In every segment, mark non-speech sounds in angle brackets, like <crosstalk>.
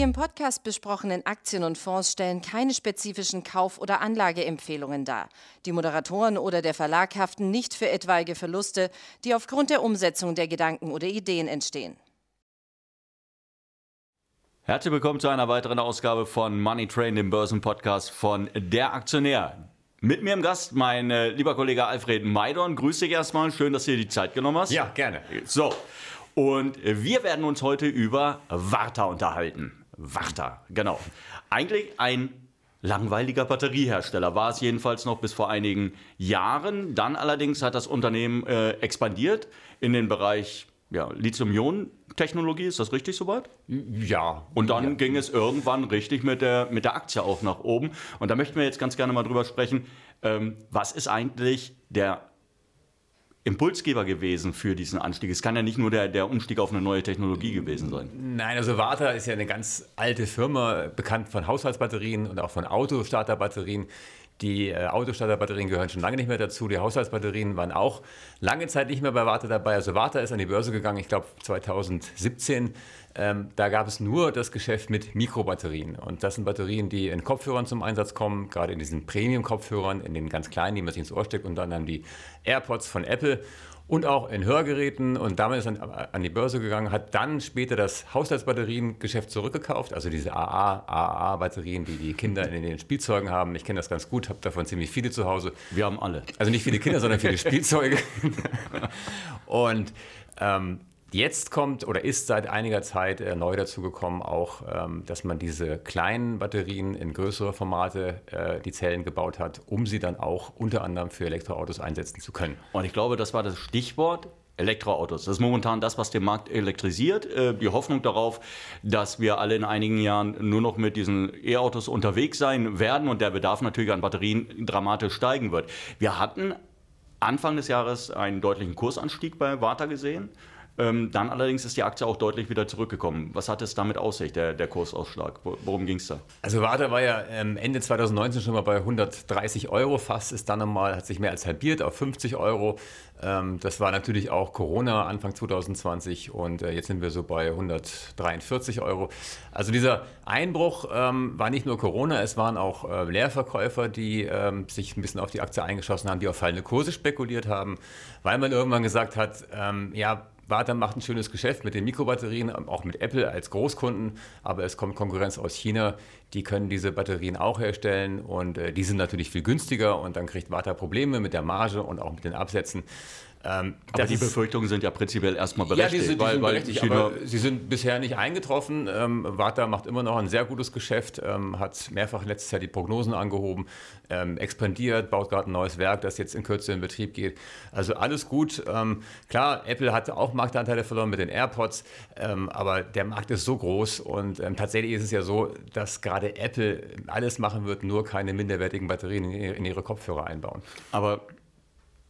Die im Podcast besprochenen Aktien und Fonds stellen keine spezifischen Kauf- oder Anlageempfehlungen dar. Die Moderatoren oder der Verlag haften nicht für etwaige Verluste, die aufgrund der Umsetzung der Gedanken oder Ideen entstehen. Herzlich willkommen zu einer weiteren Ausgabe von Money Train, dem Börsenpodcast von Der Aktionär. Mit mir im Gast mein äh, lieber Kollege Alfred Maidorn. Grüß dich erstmal. Schön, dass du dir die Zeit genommen hast. Ja, gerne. So. Und wir werden uns heute über Warta unterhalten. Warta, genau. Eigentlich ein langweiliger Batteriehersteller war es jedenfalls noch bis vor einigen Jahren. Dann allerdings hat das Unternehmen äh, expandiert in den Bereich ja, Lithium-Ionen-Technologie, ist das richtig soweit? Ja. Und dann ja. ging es irgendwann richtig mit der, mit der Aktie auch nach oben. Und da möchten wir jetzt ganz gerne mal drüber sprechen, ähm, was ist eigentlich der Impulsgeber gewesen für diesen Anstieg? Es kann ja nicht nur der, der Umstieg auf eine neue Technologie gewesen sein. Nein, also Warta ist ja eine ganz alte Firma, bekannt von Haushaltsbatterien und auch von Autostarterbatterien. Die äh, Autostarterbatterien gehören schon lange nicht mehr dazu. Die Haushaltsbatterien waren auch lange Zeit nicht mehr bei Warta dabei. Also Warta ist an die Börse gegangen, ich glaube 2017. Ähm, da gab es nur das Geschäft mit Mikrobatterien. Und das sind Batterien, die in Kopfhörern zum Einsatz kommen, gerade in diesen Premium-Kopfhörern, in den ganz kleinen, die man sich ins Ohr steckt, und dann an die AirPods von Apple und auch in Hörgeräten und damit ist er an die Börse gegangen, hat dann später das Haushaltsbatteriengeschäft zurückgekauft, also diese AA, AA-Batterien, die die Kinder in den Spielzeugen haben. Ich kenne das ganz gut, habe davon ziemlich viele zu Hause. Wir haben alle. Also nicht viele Kinder, sondern viele <laughs> Spielzeuge. <laughs> und ähm, Jetzt kommt oder ist seit einiger Zeit äh, neu dazugekommen auch, ähm, dass man diese kleinen Batterien in größere Formate äh, die Zellen gebaut hat, um sie dann auch unter anderem für Elektroautos einsetzen zu können. Und ich glaube, das war das Stichwort. Elektroautos. Das ist momentan das, was den Markt elektrisiert. Äh, die Hoffnung darauf, dass wir alle in einigen Jahren nur noch mit diesen E-Autos unterwegs sein werden und der Bedarf natürlich an Batterien dramatisch steigen wird. Wir hatten Anfang des Jahres einen deutlichen Kursanstieg bei Warta gesehen. Ähm, dann allerdings ist die Aktie auch deutlich wieder zurückgekommen. Was hat es damit aus sich, der, der Kursausschlag? Worum ging es da? Also Warta war ja ähm, Ende 2019 schon mal bei 130 Euro fast, ist dann nochmal, hat sich mehr als halbiert auf 50 Euro. Ähm, das war natürlich auch Corona Anfang 2020 und äh, jetzt sind wir so bei 143 Euro. Also dieser Einbruch ähm, war nicht nur Corona, es waren auch äh, Leerverkäufer, die sich ein bisschen auf die Aktie eingeschossen haben, die auf fallende Kurse spekuliert haben, weil man irgendwann gesagt hat, ja, Warta macht ein schönes Geschäft mit den Mikrobatterien, auch mit Apple als Großkunden, aber es kommt Konkurrenz aus China, die können diese Batterien auch herstellen und äh, die sind natürlich viel günstiger und dann kriegt Warta Probleme mit der Marge und auch mit den Absätzen. Ähm, aber die Befürchtungen sind ja prinzipiell erstmal berechtigt. Ja, die sind, die weil, sind berechtigt, weil aber sie sind bisher nicht eingetroffen. Ähm, Warta macht immer noch ein sehr gutes Geschäft, ähm, hat mehrfach letztes Jahr die Prognosen angehoben, ähm, expandiert, baut gerade ein neues Werk, das jetzt in Kürze in Betrieb geht. Also alles gut. Ähm, klar, Apple hatte auch Marktanteile verloren mit den AirPods, ähm, aber der Markt ist so groß und tatsächlich ist es ja so, dass gerade Apple alles machen wird, nur keine minderwertigen Batterien in ihre Kopfhörer einbauen. Aber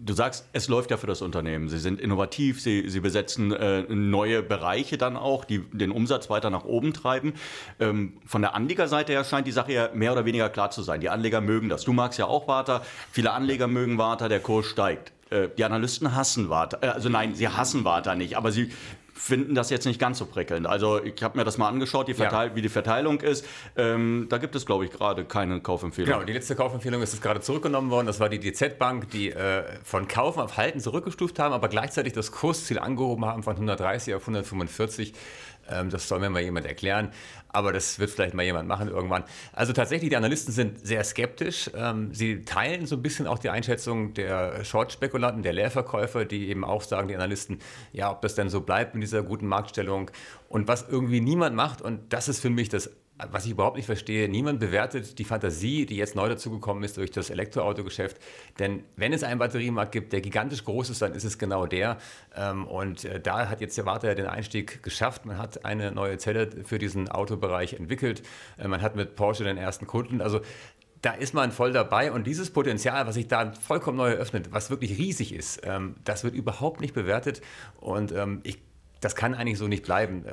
Du sagst, es läuft ja für das Unternehmen. Sie sind innovativ, sie, sie besetzen äh, neue Bereiche dann auch, die den Umsatz weiter nach oben treiben. Ähm, von der Anlegerseite her scheint die Sache ja mehr oder weniger klar zu sein. Die Anleger mögen das. Du magst ja auch Warta, viele Anleger mögen Warta, der Kurs steigt. Äh, die Analysten hassen Warta. Äh, also nein, sie hassen Warta nicht, aber sie finden das jetzt nicht ganz so prickelnd. Also ich habe mir das mal angeschaut, die ja. wie die Verteilung ist. Ähm, da gibt es, glaube ich, gerade keine Kaufempfehlung. Genau, die letzte Kaufempfehlung ist gerade zurückgenommen worden. Das war die DZ Bank, die äh, von Kaufen auf Halten zurückgestuft haben, aber gleichzeitig das Kursziel angehoben haben von 130 auf 145. Ähm, das soll mir mal jemand erklären, aber das wird vielleicht mal jemand machen irgendwann. Also tatsächlich, die Analysten sind sehr skeptisch. Ähm, sie teilen so ein bisschen auch die Einschätzung der Short-Spekulanten, der Leerverkäufer, die eben auch sagen, die Analysten, ja, ob das denn so bleibt mit dieser guten Marktstellung. Und was irgendwie niemand macht, und das ist für mich das was ich überhaupt nicht verstehe, niemand bewertet die Fantasie, die jetzt neu dazugekommen ist durch das Elektroautogeschäft. Denn wenn es einen Batteriemarkt gibt, der gigantisch groß ist, dann ist es genau der. Ähm, und äh, da hat jetzt der Warta den Einstieg geschafft. Man hat eine neue Zelle für diesen Autobereich entwickelt. Äh, man hat mit Porsche den ersten Kunden. Also da ist man voll dabei und dieses Potenzial, was sich da vollkommen neu eröffnet, was wirklich riesig ist, ähm, das wird überhaupt nicht bewertet und ähm, ich das kann eigentlich so nicht bleiben.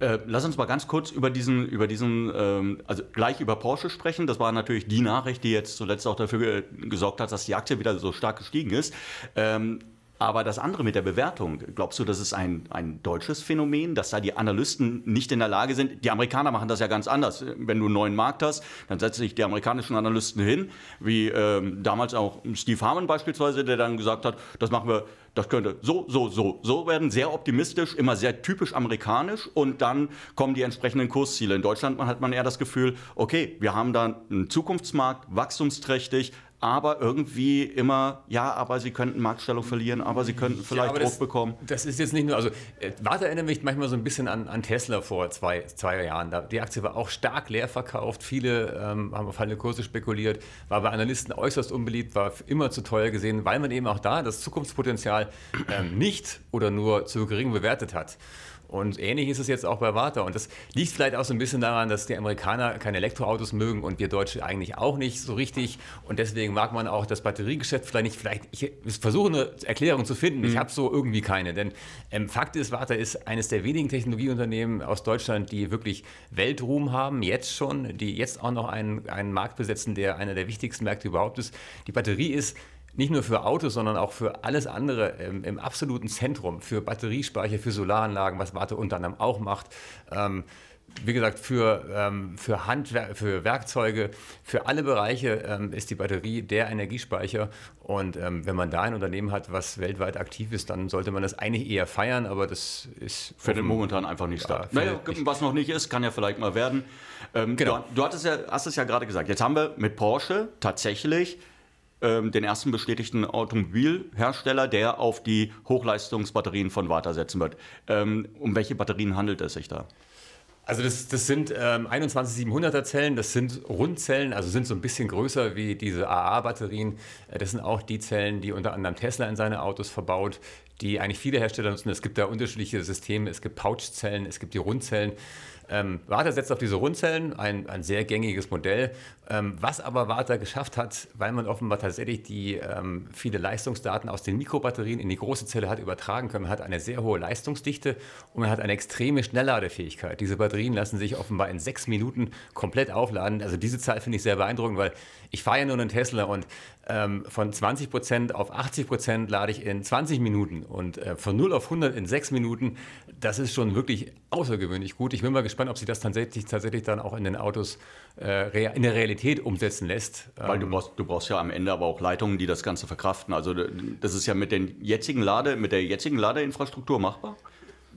Äh, lass uns mal ganz kurz über diesen, über diesen, ähm, also gleich über Porsche sprechen. Das war natürlich die Nachricht, die jetzt zuletzt auch dafür gesorgt hat, dass die Aktie wieder so stark gestiegen ist. Ähm, Aber das andere mit der Bewertung, glaubst du, das ist ein, ein deutsches Phänomen, dass da die Analysten nicht in der Lage sind? Die Amerikaner machen das ja ganz anders. Wenn du einen neuen Markt hast, dann setzen sich die amerikanischen Analysten hin, wie ähm, damals auch Steve Harmon beispielsweise, der dann gesagt hat, das machen wir das könnte so, so, so, so werden, sehr optimistisch, immer sehr typisch amerikanisch und dann kommen die entsprechenden Kursziele. In Deutschland hat man eher das Gefühl, okay, wir haben da einen Zukunftsmarkt, wachstumsträchtig, aber irgendwie immer, ja, aber sie könnten Marktstellung verlieren, aber sie könnten vielleicht ja, Druck das, bekommen. Das ist jetzt nicht nur, also äh, Warte erinnert mich manchmal so ein bisschen an, an Tesla vor zwei, zwei Jahren. Da, die Aktie war auch stark leer verkauft, viele ähm, haben auf fallende Kurse spekuliert, war bei Analysten äußerst unbeliebt, war immer zu teuer gesehen, weil man eben auch da das Zukunftspotenzial ähm, nicht oder nur zu gering bewertet hat. Und ähnlich ist es jetzt auch bei Warta. Und das liegt vielleicht auch so ein bisschen daran, dass die Amerikaner keine Elektroautos mögen und wir Deutsche eigentlich auch nicht so richtig. Und deswegen mag man auch das Batteriegeschäft vielleicht nicht. Vielleicht, ich versuche eine Erklärung zu finden. Mhm. Ich habe so irgendwie keine. Denn ähm, Fakt ist, Warta ist eines der wenigen Technologieunternehmen aus Deutschland, die wirklich Weltruhm haben, jetzt schon, die jetzt auch noch einen, einen Markt besetzen, der einer der wichtigsten Märkte überhaupt ist. Die Batterie ist nicht nur für Autos, sondern auch für alles andere im, im absoluten Zentrum, für Batteriespeicher, für Solaranlagen, was Warte unter anderem auch macht. Ähm, wie gesagt, für, ähm, für Handwer für Werkzeuge, für alle Bereiche ähm, ist die Batterie der Energiespeicher. Und ähm, wenn man da ein Unternehmen hat, was weltweit aktiv ist, dann sollte man das eigentlich eher feiern, aber das ist für den momentan einfach nicht ja, da. Naja, was noch nicht ist, kann ja vielleicht mal werden. Ähm, genau. Du, du hattest ja, hast es ja gerade gesagt. Jetzt haben wir mit Porsche tatsächlich ähm, den ersten bestätigten Automobilhersteller, der auf die Hochleistungsbatterien von Warta setzen wird. Ähm, um welche Batterien handelt es sich da? Also das, das sind ähm, 21700er Zellen, das sind Rundzellen, also sind so ein bisschen größer wie diese AA-Batterien. Äh, das sind auch die Zellen, die unter anderem Tesla in seine Autos verbaut, die eigentlich viele Hersteller nutzen. Es gibt da unterschiedliche Systeme, es gibt Pouchzellen, es gibt die Rundzellen. Ähm, Warta setzt auf diese Rundzellen, ein, ein sehr gängiges Modell. Ähm, was aber Warta geschafft hat, weil man offenbar tatsächlich die ähm, viele Leistungsdaten aus den Mikrobatterien in die große Zelle hat übertragen können, man hat eine sehr hohe Leistungsdichte und man hat eine extreme Schnellladefähigkeit. Diese Batterien lassen sich offenbar in sechs Minuten komplett aufladen. Also diese Zahl finde ich sehr beeindruckend, weil ich fahre ja nur einen Tesla und ähm, von 20 Prozent auf 80 Prozent lade ich in 20 Minuten und äh, von 0 auf 100 in 6 Minuten. Das ist schon wirklich außergewöhnlich gut. Ich bin mal gespannt, ob sich das tatsächlich, tatsächlich dann auch in den Autos äh, in der Realität umsetzen lässt. Weil du ähm, brauchst, du brauchst ja am Ende aber auch Leitungen, die das Ganze verkraften. Also das ist ja mit, den jetzigen Lade, mit der jetzigen Ladeinfrastruktur machbar?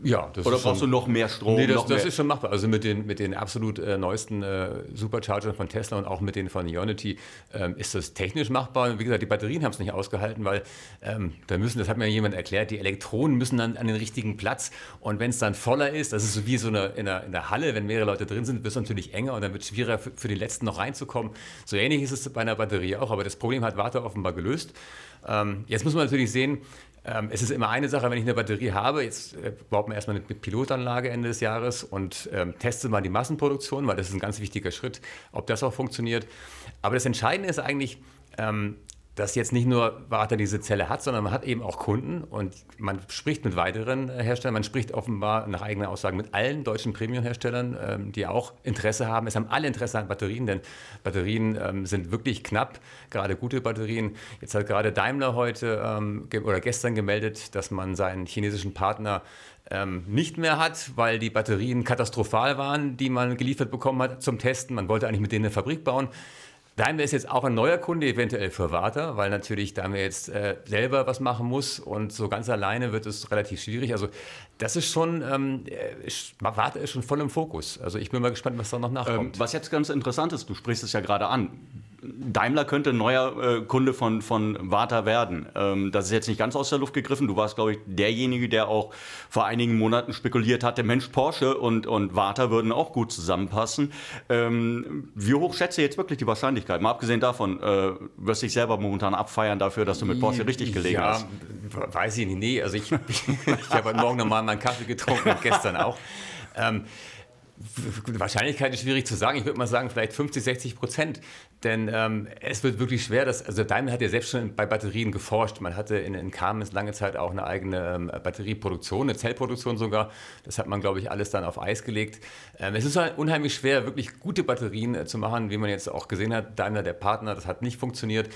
Ja, das Oder brauchst schon, du noch mehr Strom? Nee, das, das ist schon machbar. Also mit den, mit den absolut äh, neuesten äh, Superchargern von Tesla und auch mit denen von Ionity ähm, ist das technisch machbar. Und wie gesagt, die Batterien haben es nicht ausgehalten, weil ähm, da müssen, das hat mir jemand erklärt, die Elektronen müssen dann an den richtigen Platz. Und wenn es dann voller ist, das ist so wie so eine, in, einer, in der Halle, wenn mehrere Leute drin sind, wird es natürlich enger und dann wird es schwieriger für, für die Letzten noch reinzukommen. So ähnlich ist es bei einer Batterie auch, aber das Problem hat Warta offenbar gelöst. Ähm, jetzt muss man natürlich sehen, ähm, es ist immer eine Sache, wenn ich eine Batterie habe, jetzt äh, baut man erstmal eine Pilotanlage Ende des Jahres und ähm, testet mal die Massenproduktion, weil das ist ein ganz wichtiger Schritt, ob das auch funktioniert. Aber das Entscheidende ist eigentlich, ähm, dass jetzt nicht nur Warta diese Zelle hat, sondern man hat eben auch Kunden und man spricht mit weiteren äh, Herstellern. Man spricht offenbar nach eigenen Aussagen mit allen deutschen Premium-Herstellern, ähm, die auch Interesse haben. Es haben alle Interesse an Batterien, denn Batterien ähm, sind wirklich knapp, gerade gute Batterien. Jetzt hat gerade Daimler heute ähm, oder gestern gemeldet, dass man seinen chinesischen Partner nicht mehr hat, weil die Batterien katastrophal waren, die man geliefert bekommen hat zum Testen. Man wollte eigentlich mit denen eine Fabrik bauen. Daimler ist jetzt auch ein neuer Kunde eventuell für Warta, weil natürlich Daimler jetzt äh, selber was machen muss und so ganz alleine wird es relativ schwierig. Also das ist schon, ähm, Warta ist schon voll im Fokus. Also ich bin mal gespannt, was da noch nachkommt. Ähm, was jetzt ganz interessant ist, du sprichst es ja gerade an. Daimler könnte ein neuer äh, Kunde von, von Warta werden. Ähm, das ist jetzt nicht ganz aus der Luft gegriffen. Du warst, glaube ich, derjenige, der auch vor einigen Monaten spekuliert hatte, Mensch, Porsche und, und Warta würden auch gut zusammenpassen. Ähm, wie hoch schätze jetzt wirklich die Wahrscheinlichkeit? Mal abgesehen davon, äh, wirst du dich selber momentan abfeiern dafür, dass du mit Porsche richtig gelegen ja, hast. Weiß ich nicht. Nee, also ich, <laughs> ich habe heute Morgen nochmal meinen Kaffee getrunken und gestern auch. Ähm, Wahrscheinlichkeit ist schwierig zu sagen. Ich würde mal sagen, vielleicht 50, 60 Prozent. Denn ähm, es wird wirklich schwer. Dass, also Daimler hat ja selbst schon bei Batterien geforscht. Man hatte in, in Kamenz lange Zeit auch eine eigene ähm, Batterieproduktion, eine Zellproduktion sogar. Das hat man, glaube ich, alles dann auf Eis gelegt. Ähm, es ist halt unheimlich schwer, wirklich gute Batterien äh, zu machen, wie man jetzt auch gesehen hat. Daimler, der Partner, das hat nicht funktioniert.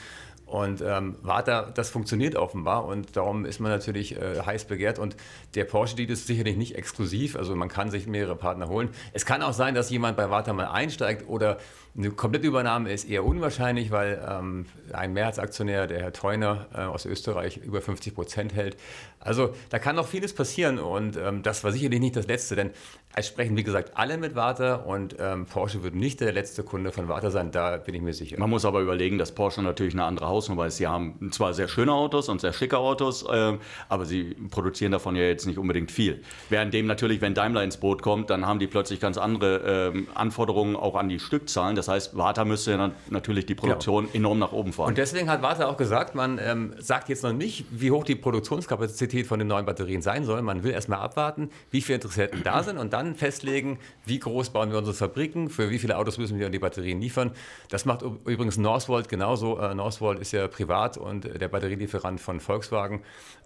Und ähm, Warta, das funktioniert offenbar und darum ist man natürlich äh, heiß begehrt. Und der Porsche-Deal ist sicherlich nicht exklusiv, also man kann sich mehrere Partner holen. Es kann auch sein, dass jemand bei Warta mal einsteigt oder eine komplette Übernahme ist eher unwahrscheinlich, weil ähm, ein Mehrheitsaktionär, der Herr Theuner äh, aus Österreich, über 50 Prozent hält. Also da kann noch vieles passieren und ähm, das war sicherlich nicht das Letzte, denn es sprechen, wie gesagt, alle mit Warta und ähm, Porsche wird nicht der letzte Kunde von Warta sein, da bin ich mir sicher. Man muss aber überlegen, dass Porsche natürlich eine andere Hausnummer ist. Sie haben zwar sehr schöne Autos und sehr schicke Autos, äh, aber sie produzieren davon ja jetzt nicht unbedingt viel. Während dem natürlich, wenn Daimler ins Boot kommt, dann haben die plötzlich ganz andere äh, Anforderungen auch an die Stückzahlen. Das heißt, Warta müsste ja natürlich die Produktion genau. enorm nach oben fahren. Und deswegen hat Warta auch gesagt, man ähm, sagt jetzt noch nicht, wie hoch die Produktionskapazität von den neuen Batterien sein soll. Man will erstmal abwarten, wie viele Interessenten da sind und dann dann festlegen, wie groß bauen wir unsere Fabriken, für wie viele Autos müssen wir die Batterien liefern. Das macht übrigens Northvolt genauso. Äh, Northvolt ist ja privat und der Batterielieferant von Volkswagen.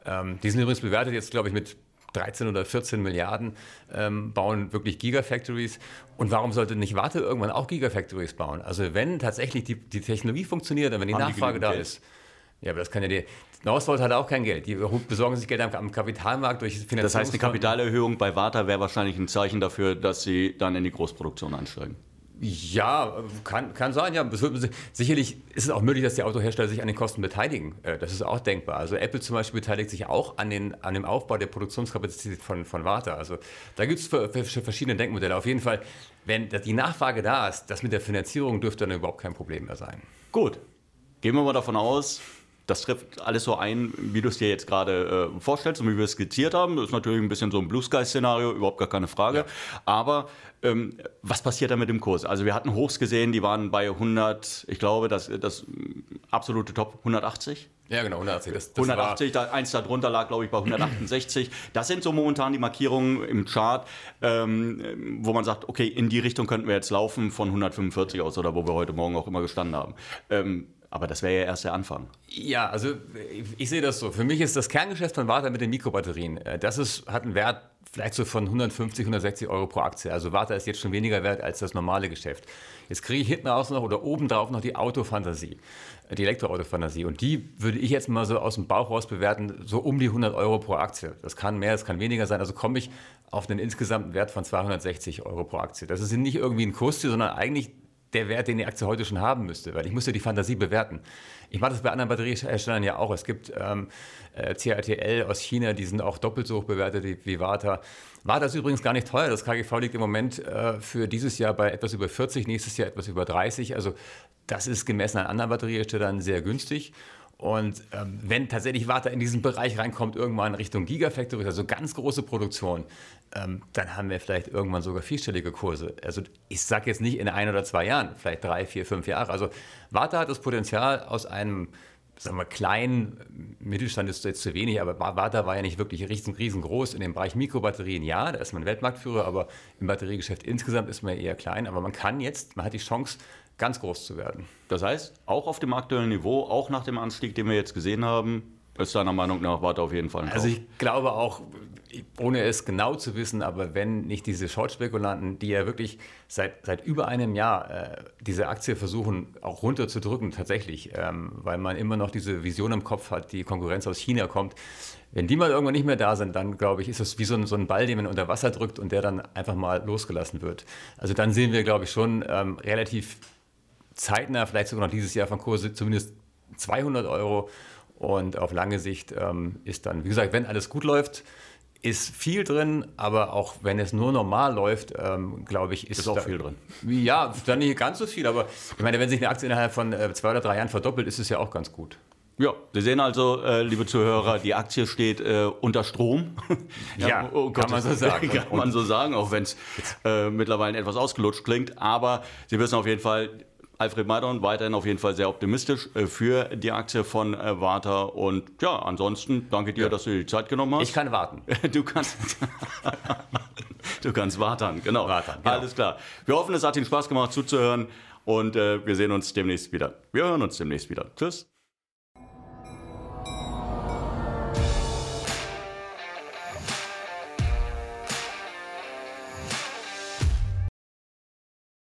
Ähm, die sind übrigens bewertet jetzt, glaube ich, mit 13 oder 14 Milliarden ähm, bauen wirklich Gigafactories. Und warum sollte nicht Warte irgendwann auch Gigafactories bauen? Also wenn tatsächlich die, die Technologie funktioniert und wenn die Haben Nachfrage die da ist. Ja, aber das kann ja die. Northvolt hat auch kein Geld. Die besorgen sich Geld am, Kapitalmarkt durch Finanzierung. Das heißt, eine Kapitalerhöhung bei Warta wäre wahrscheinlich ein Zeichen dafür, dass sie dann in die Großproduktion einsteigen. Ja, kann, kann sein. Ja. Sicherlich ist es auch möglich, dass die Autohersteller sich an den Kosten beteiligen. Äh, das ist auch denkbar. Also Apple zum Beispiel beteiligt sich auch an, den, an dem Aufbau der Produktionskapazität von, von Warta. Also da gibt es verschiedene Denkmodelle. Auf jeden Fall, wenn die Nachfrage da ist, das mit der Finanzierung dürfte dann überhaupt kein Problem mehr sein. Gut. Gehen wir mal davon aus, das trifft alles so ein, wie du es dir jetzt gerade äh, vorstellst und wie wir es skizziert haben. Das ist natürlich ein bisschen so ein Blue Sky-Szenario, überhaupt gar keine Frage. Ja. Aber ähm, was passiert da mit dem Kurs? Also wir hatten Hochs gesehen, die waren bei 100, ich glaube, das, das absolute Top 180. Ja, genau, 180. Das, das 180, da, eins darunter lag, glaube ich, bei 168. Das sind so momentan die Markierungen im Chart, ähm, wo man sagt, okay, in die Richtung könnten wir jetzt laufen von 145 aus oder wo wir heute Morgen auch immer gestanden haben. Ähm, aber das wäre ja erst der Anfang. Ja, also ich, sehe das so. Für mich ist das Kerngeschäft von Warta mit den Mikrobatterien, äh, das ist, hat einen Wert vielleicht so von 150, 160 Euro pro Aktie. Also Warta ist jetzt schon weniger wert als das normale Geschäft. Jetzt kriege ich hinten raus noch oder obendrauf noch die Autofantasie, äh, die Elektroautofantasie. Und die würde ich jetzt mal so aus dem Bauch raus bewerten, so um die 100 Euro pro Aktie. Das kann mehr, das kann weniger sein. Also komme ich auf einen insgesamten Wert von 260 Euro pro Aktie. Das ist nicht irgendwie ein Kursziel, sondern eigentlich der Wert, den die Aktie heute schon haben müsste, weil ich müsste die Fantasie bewerten. Ich mache das bei anderen Batterieherstellern ja auch. Es gibt ähm, äh, CATL aus China, die sind auch doppelt so hoch bewertet wie, wie Vata. Vata ist übrigens gar nicht teuer. Das KGV liegt im Moment äh, für dieses Jahr bei etwas über 40, nächstes Jahr etwas über 30. Also das ist gemessen an anderen Batterieherstellern sehr günstig. Und ähm, wenn tatsächlich Warta in diesen Bereich reinkommt, irgendwann Richtung Gigafactory, also ganz große Produktion, ähm, dann haben wir vielleicht irgendwann sogar vierstellige Kurse. Also ich sage jetzt nicht in ein oder zwei Jahren, vielleicht drei, vier, fünf Jahre. Also Warta hat das Potenzial aus einem sagen wir, kleinen Mittelstand ist jetzt zu wenig, aber Warta war ja nicht wirklich riesengroß. In dem Bereich Mikrobatterien ja, da ist man Weltmarktführer, aber im Batteriegeschäft insgesamt ist man eher klein. Aber man kann jetzt, man hat die Chance, ganz groß zu werden. Das heißt, auch auf dem aktuellen Niveau, auch nach dem Anstieg, den wir jetzt gesehen haben, ist deiner Meinung nach Warte auf jeden Fall ein Also ich glaube auch, ohne es genau zu wissen, aber wenn nicht diese Short-Spekulanten, die ja wirklich seit, seit über einem Jahr äh, diese Aktie versuchen auch runterzudrücken, tatsächlich, ähm, weil man immer noch diese Vision im Kopf hat, die Konkurrenz aus China kommt, wenn die mal irgendwann nicht mehr da sind, dann glaube ich, ist es wie so ein, so ein Ball, den man unter Wasser drückt und der dann einfach mal losgelassen wird. Also dann sehen wir, glaube ich, schon ähm, relativ zeitnah, vielleicht sogar noch dieses Jahr von Kurse zumindest 200 Euro. Und auf lange Sicht ähm, ist dann, wie gesagt, wenn alles gut läuft, ist viel drin, aber auch wenn es nur normal läuft, ähm, glaube ich, ist, ist auch da, viel drin. Ja, dann nicht ganz so viel, aber ich meine, wenn sich eine Aktie innerhalb von äh, zwei oder drei Jahren verdoppelt, ist es ja auch ganz gut. Ja, Sie sehen also, äh, liebe Zuhörer, die Aktie steht äh, unter Strom. ja, <laughs> ja oh kann man so sagen. <laughs> kann man so sagen, auch wenn es äh, mittlerweile etwas ausgelutscht klingt. Aber Sie wissen auf jeden Fall, Alfred Maidon weiterhin auf jeden Fall sehr optimistisch äh, für die Aktie von äh, Warta. Und ja, ansonsten danke dir, ja. dass du dir die Zeit genommen hast. Ich kann warten. <laughs> Du kannst. <laughs> du kannst warten, genau. Warten, genau. Alles klar. Wir hoffen, es hat Ihnen Spaß gemacht zuzuhören und äh, wir sehen uns demnächst wieder. Wir hören uns demnächst wieder. Tschüss.